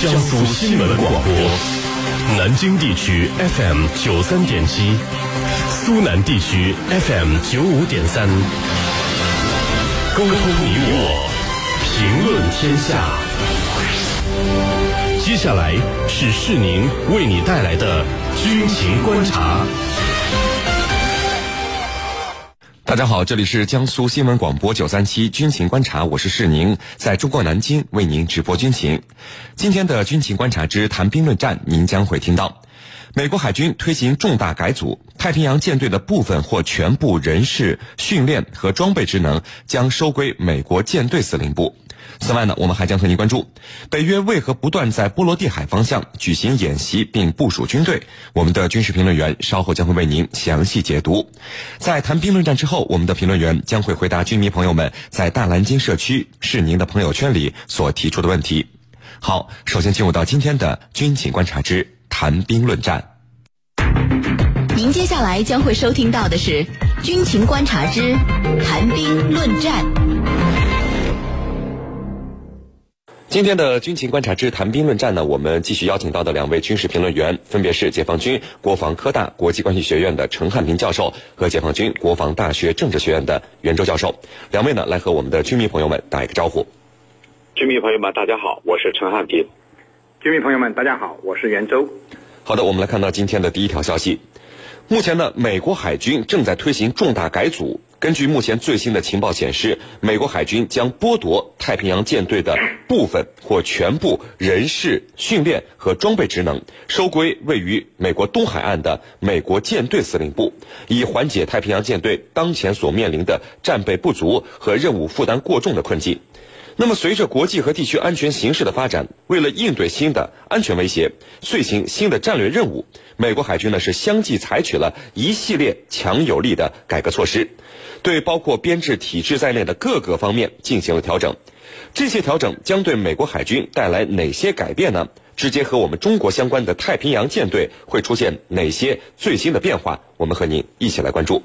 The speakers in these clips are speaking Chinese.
江苏新闻广播，南京地区 FM 九三点七，苏南地区 FM 九五点三，沟通你我，评论天下。接下来是市宁为你带来的军情观察。大家好，这里是江苏新闻广播九三七军情观察，我是世宁，在中国南京为您直播军情。今天的军情观察之谈兵论战，您将会听到：美国海军推行重大改组，太平洋舰队的部分或全部人事、训练和装备职能将收归美国舰队司令部。此外呢，我们还将和您关注北约为何不断在波罗的海方向举行演习并部署军队。我们的军事评论员稍后将会为您详细解读。在谈兵论战之后，我们的评论员将会回答军迷朋友们在大蓝鲸社区是您的朋友圈里所提出的问题。好，首先进入到今天的军情观察之谈兵论战。您接下来将会收听到的是军情观察之谈兵论战。今天的军情观察之谈兵论战呢，我们继续邀请到的两位军事评论员，分别是解放军国防科大国际关系学院的陈汉平教授和解放军国防大学政治学院的袁周教授。两位呢，来和我们的军迷朋友们打一个招呼。军迷朋友们，大家好，我是陈汉平。军迷朋友们，大家好，我是袁周。好的，我们来看到今天的第一条消息。目前呢，美国海军正在推行重大改组。根据目前最新的情报显示，美国海军将剥夺太平洋舰队的部分或全部人事、训练和装备职能，收归位于美国东海岸的美国舰队司令部，以缓解太平洋舰队当前所面临的战备不足和任务负担过重的困境。那么，随着国际和地区安全形势的发展，为了应对新的安全威胁，遂行新的战略任务，美国海军呢是相继采取了一系列强有力的改革措施。对包括编制体制在内的各个方面进行了调整，这些调整将对美国海军带来哪些改变呢？直接和我们中国相关的太平洋舰队会出现哪些最新的变化？我们和您一起来关注。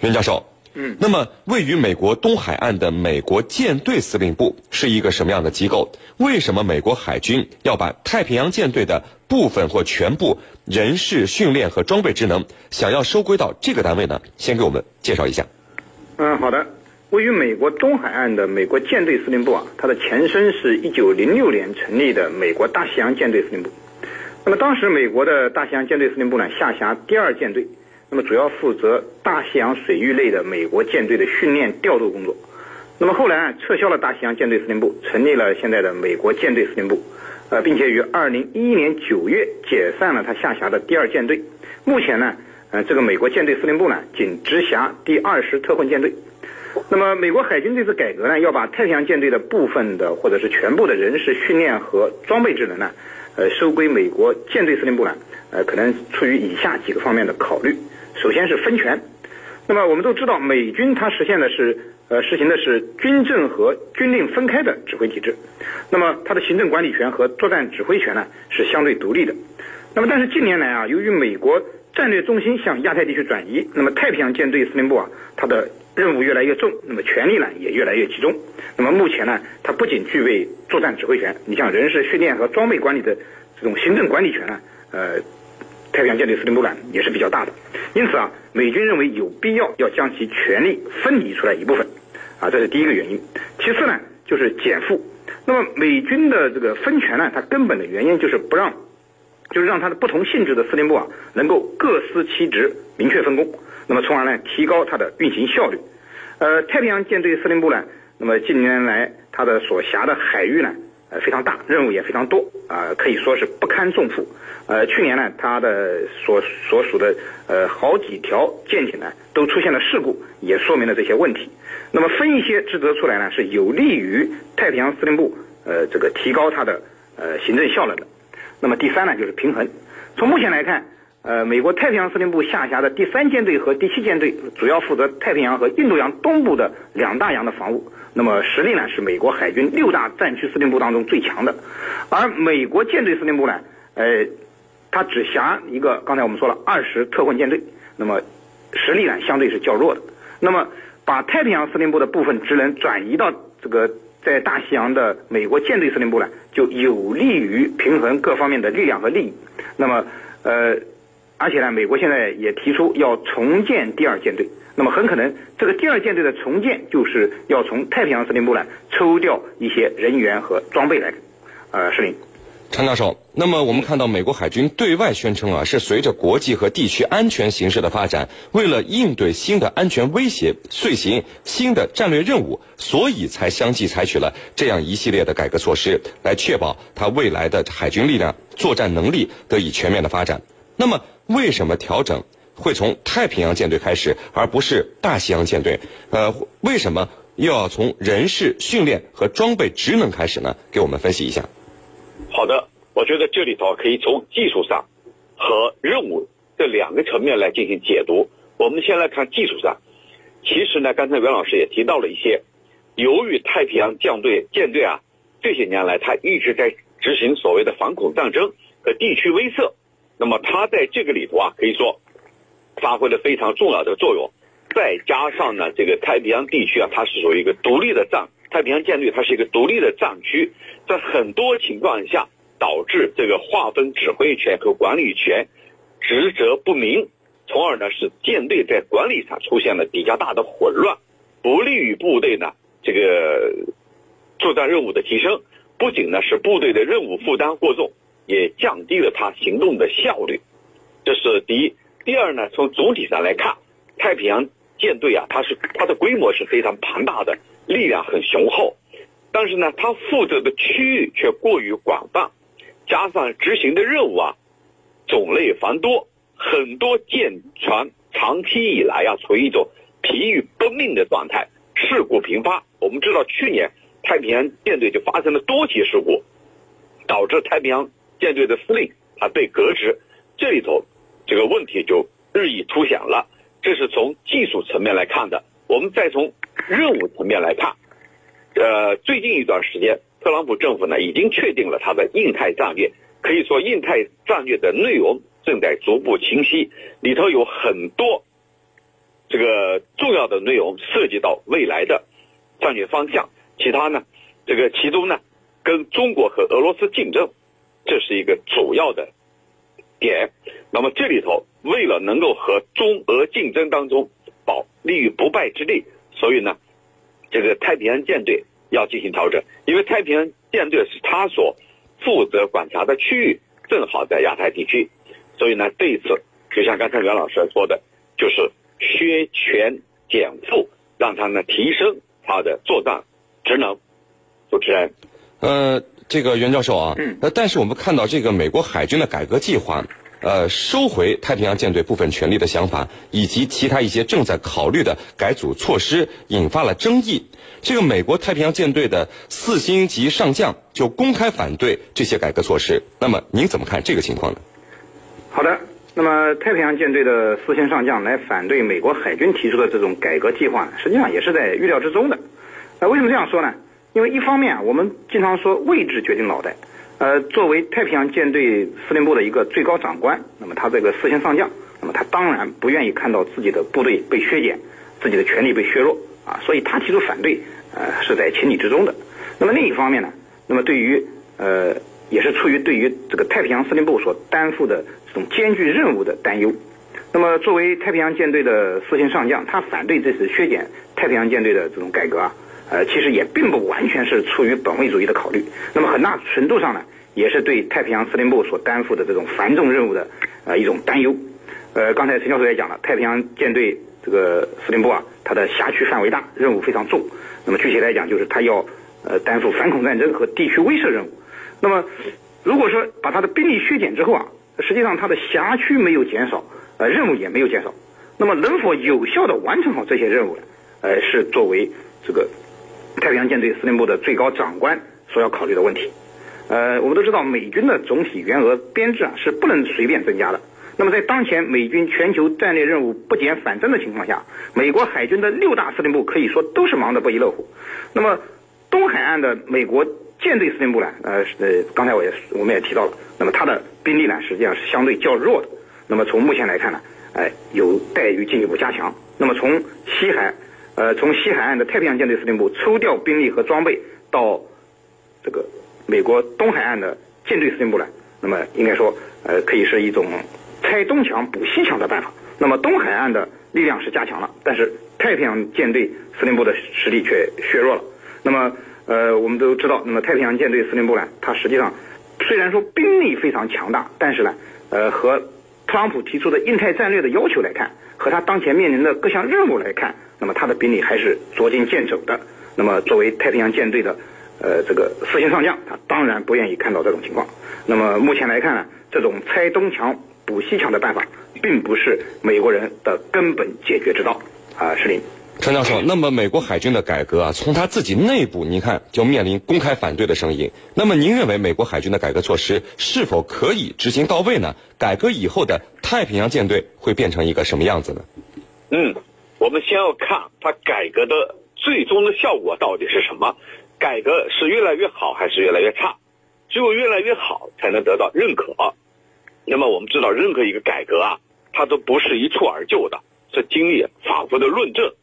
袁教授，嗯，那么位于美国东海岸的美国舰队司令部是一个什么样的机构？为什么美国海军要把太平洋舰队的部分或全部人事、训练和装备职能想要收归到这个单位呢？先给我们介绍一下。嗯，好的。位于美国东海岸的美国舰队司令部啊，它的前身是一九零六年成立的美国大西洋舰队司令部。那么当时美国的大西洋舰队司令部呢，下辖第二舰队，那么主要负责大西洋水域内的美国舰队的训练调度工作。那么后来，撤销了大西洋舰队司令部，成立了现在的美国舰队司令部，呃，并且于二零一一年九月解散了他下辖的第二舰队。目前呢。呃，这个美国舰队司令部呢，仅直辖第二十特混舰队。那么，美国海军这次改革呢，要把太平洋舰队的部分的或者是全部的人事训练和装备职能呢，呃，收归美国舰队司令部呢，呃，可能出于以下几个方面的考虑。首先是分权。那么，我们都知道，美军它实现的是呃，实行的是军政和军令分开的指挥体制。那么，它的行政管理权和作战指挥权呢，是相对独立的。那么，但是近年来啊，由于美国战略中心向亚太地区转移，那么太平洋舰队司令部啊，它的任务越来越重，那么权力呢也越来越集中。那么目前呢，它不仅具备作战指挥权，你像人事训练和装备管理的这种行政管理权呢，呃，太平洋舰队司令部呢也是比较大的。因此啊，美军认为有必要要将其权力分离出来一部分，啊，这是第一个原因。其次呢，就是减负。那么美军的这个分权呢，它根本的原因就是不让。就是让它的不同性质的司令部啊，能够各司其职，明确分工，那么从而呢提高它的运行效率。呃，太平洋舰队司令部呢，那么近年来它的所辖的海域呢，非常大，任务也非常多啊，可以说是不堪重负。呃，去年呢，它的所所属的呃好几条舰艇呢都出现了事故，也说明了这些问题。那么分一些职责出来呢，是有利于太平洋司令部呃这个提高它的呃行政效能的。那么第三呢，就是平衡。从目前来看，呃，美国太平洋司令部下辖的第三舰队和第七舰队主要负责太平洋和印度洋东部的两大洋的防务。那么实力呢，是美国海军六大战区司令部当中最强的。而美国舰队司令部呢，呃，它只辖一个，刚才我们说了二十特混舰队，那么实力呢相对是较弱的。那么把太平洋司令部的部分职能转移到这个在大西洋的美国舰队司令部呢，就有利于平衡各方面的力量和利益。那么，呃，而且呢，美国现在也提出要重建第二舰队。那么很可能，这个第二舰队的重建就是要从太平洋司令部呢抽调一些人员和装备来，呃，司令。常教授，那么我们看到美国海军对外宣称啊，是随着国际和地区安全形势的发展，为了应对新的安全威胁，遂行新的战略任务，所以才相继采取了这样一系列的改革措施，来确保它未来的海军力量作战能力得以全面的发展。那么，为什么调整？会从太平洋舰队开始，而不是大西洋舰队。呃，为什么又要从人事训练和装备职能开始呢？给我们分析一下。好的，我觉得这里头可以从技术上和任务这两个层面来进行解读。我们先来看技术上，其实呢，刚才袁老师也提到了一些，由于太平洋舰队舰队啊，这些年来他一直在执行所谓的反恐战争和地区威慑，那么他在这个里头啊，可以说。发挥了非常重要的作用，再加上呢，这个太平洋地区啊，它是属于一个独立的战，太平洋舰队它是一个独立的战区，在很多情况下导致这个划分指挥权和管理权职责不明，从而呢使舰队在管理上出现了比较大的混乱，不利于部队呢这个作战任务的提升，不仅呢使部队的任务负担过重，也降低了它行动的效率，这是第一。第二呢，从总体上来看，太平洋舰队啊，它是它的规模是非常庞大的，力量很雄厚，但是呢，它负责的区域却过于广泛，加上执行的任务啊种类繁多，很多舰船长期以来啊处于一种疲于奔命的状态，事故频发。我们知道去年太平洋舰队就发生了多起事故，导致太平洋舰队的司令啊被革职，这里头。这个问题就日益凸显了，这是从技术层面来看的。我们再从任务层面来看，呃，最近一段时间，特朗普政府呢已经确定了他的印太战略，可以说印太战略的内容正在逐步清晰，里头有很多这个重要的内容涉及到未来的战略方向。其他呢，这个其中呢，跟中国和俄罗斯竞争，这是一个主要的。点，那么这里头为了能够和中俄竞争当中保立于不败之地，所以呢，这个太平洋舰队要进行调整，因为太平洋舰队是他所负责管辖的区域正好在亚太地区，所以呢，这一次就像刚才袁老师说的，就是削权减负，让他呢提升他的作战职能。主持人，呃。这个袁教授啊，呃，但是我们看到这个美国海军的改革计划，呃，收回太平洋舰队部分权力的想法，以及其他一些正在考虑的改组措施，引发了争议。这个美国太平洋舰队的四星级上将就公开反对这些改革措施。那么您怎么看这个情况呢？好的，那么太平洋舰队的四星上将来反对美国海军提出的这种改革计划，实际上也是在预料之中的。那为什么这样说呢？因为一方面，我们经常说位置决定脑袋，呃，作为太平洋舰队司令部的一个最高长官，那么他这个四星上将，那么他当然不愿意看到自己的部队被削减，自己的权力被削弱啊，所以他提出反对，呃，是在情理之中的。那么另一方面呢，那么对于呃，也是出于对于这个太平洋司令部所担负的这种艰巨任务的担忧。那么作为太平洋舰队的四星上将，他反对这次削减太平洋舰队的这种改革啊。呃，其实也并不完全是出于本位主义的考虑，那么很大程度上呢，也是对太平洋司令部所担负的这种繁重任务的呃一种担忧。呃，刚才陈教授也讲了，太平洋舰队这个司令部啊，它的辖区范围大，任务非常重。那么具体来讲，就是它要呃担负反恐战争和地区威慑任务。那么如果说把它的兵力削减之后啊，实际上它的辖区没有减少，呃，任务也没有减少。那么能否有效的完成好这些任务呢？呃，是作为这个。太平洋舰队司令部的最高长官所要考虑的问题，呃，我们都知道美军的总体员额编制啊是不能随便增加的。那么在当前美军全球战略任务不减反增的情况下，美国海军的六大司令部可以说都是忙得不亦乐乎。那么东海岸的美国舰队司令部呢，呃，呃，刚才我也我们也提到了，那么它的兵力呢实际上是相对较弱的。那么从目前来看呢，哎，有待于进一步加强。那么从西海。呃，从西海岸的太平洋舰队司令部抽调兵力和装备到这个美国东海岸的舰队司令部来，那么应该说，呃，可以是一种拆东墙补西墙的办法。那么东海岸的力量是加强了，但是太平洋舰队司令部的实力却削弱了。那么，呃，我们都知道，那么太平洋舰队司令部呢，它实际上虽然说兵力非常强大，但是呢，呃，和特朗普提出的印太战略的要求来看，和他当前面临的各项任务来看，那么他的兵力还是捉襟见肘的。那么作为太平洋舰队的，呃，这个四星上将，他当然不愿意看到这种情况。那么目前来看呢，这种拆东墙补西墙的办法，并不是美国人的根本解决之道。啊，石林。陈教授，那么美国海军的改革啊，从他自己内部，您看就面临公开反对的声音。那么您认为美国海军的改革措施是否可以执行到位呢？改革以后的太平洋舰队会变成一个什么样子呢？嗯，我们先要看它改革的最终的效果到底是什么？改革是越来越好还是越来越差？只有越来越好才能得到认可。那么我们知道，任何一个改革啊，它都不是一蹴而就的，是经历反复的论证。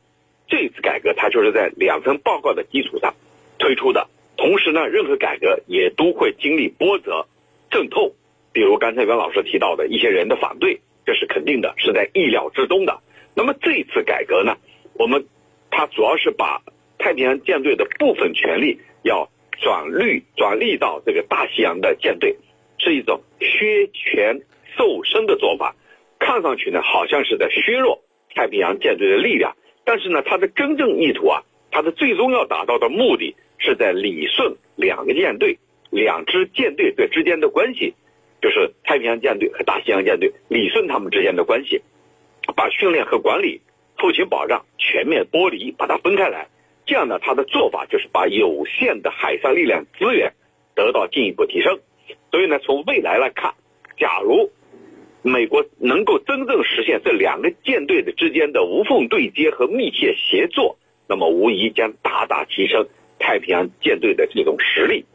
这次改革，它就是在两份报告的基础上推出的。同时呢，任何改革也都会经历波折、阵痛，比如刚才袁老师提到的一些人的反对，这是肯定的，是在意料之中的。那么这次改革呢，我们它主要是把太平洋舰队的部分权力要转率转力到这个大西洋的舰队，是一种削权瘦身的做法。看上去呢，好像是在削弱太平洋舰队的力量。但是呢，它的真正意图啊，它的最终要达到的目的是在理顺两个舰队、两支舰队的之间的关系，就是太平洋舰队和大西洋舰队理顺他们之间的关系，把训练和管理、后勤保障全面剥离，把它分开来。这样呢，它的做法就是把有限的海上力量资源得到进一步提升。所以呢，从未来来看，假如。美国能够真正实现这两个舰队的之间的无缝对接和密切协作，那么无疑将大大提升太平洋舰队的这种实力。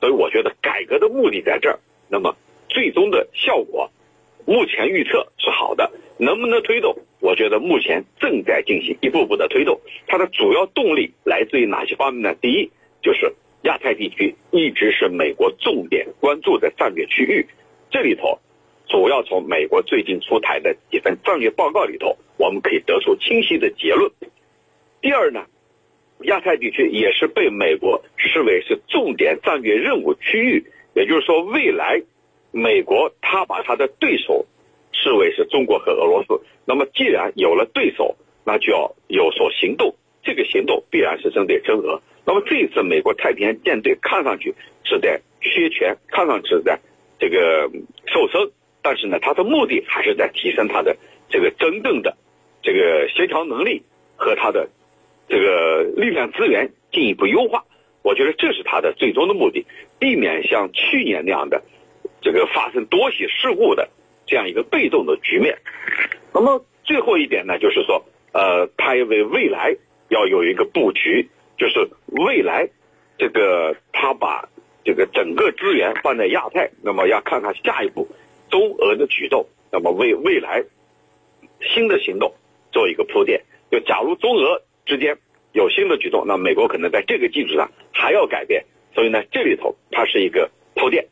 所以，我觉得改革的目的在这儿。那么，最终的效果，目前预测是好的。能不能推动？我觉得目前正在进行一步步的推动。它的主要动力来自于哪些方面呢？第一，就是亚太地区一直是美国重点关注的战略区域，这里头。主要从美国最近出台的几份战略报告里头，我们可以得出清晰的结论。第二呢，亚太地区也是被美国视为是重点战略任务区域，也就是说，未来美国他把他的对手视为是中国和俄罗斯。那么，既然有了对手，那就要有所行动，这个行动必然是针对真俄。那么，这一次美国太平洋舰队看上去是在削权，看上去是在这个瘦身。但是呢，它的目的还是在提升它的这个真正的这个协调能力和它的这个力量资源进一步优化。我觉得这是它的最终的目的，避免像去年那样的这个发生多起事故的这样一个被动的局面。那么最后一点呢，就是说，呃，它也为未来要有一个布局，就是未来这个它把这个整个资源放在亚太，那么要看看下一步。中俄的举动，那么为未来新的行动做一个铺垫。就假如中俄之间有新的举动，那美国可能在这个基础上还要改变。所以呢，这里头它是一个铺垫。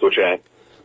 主持人，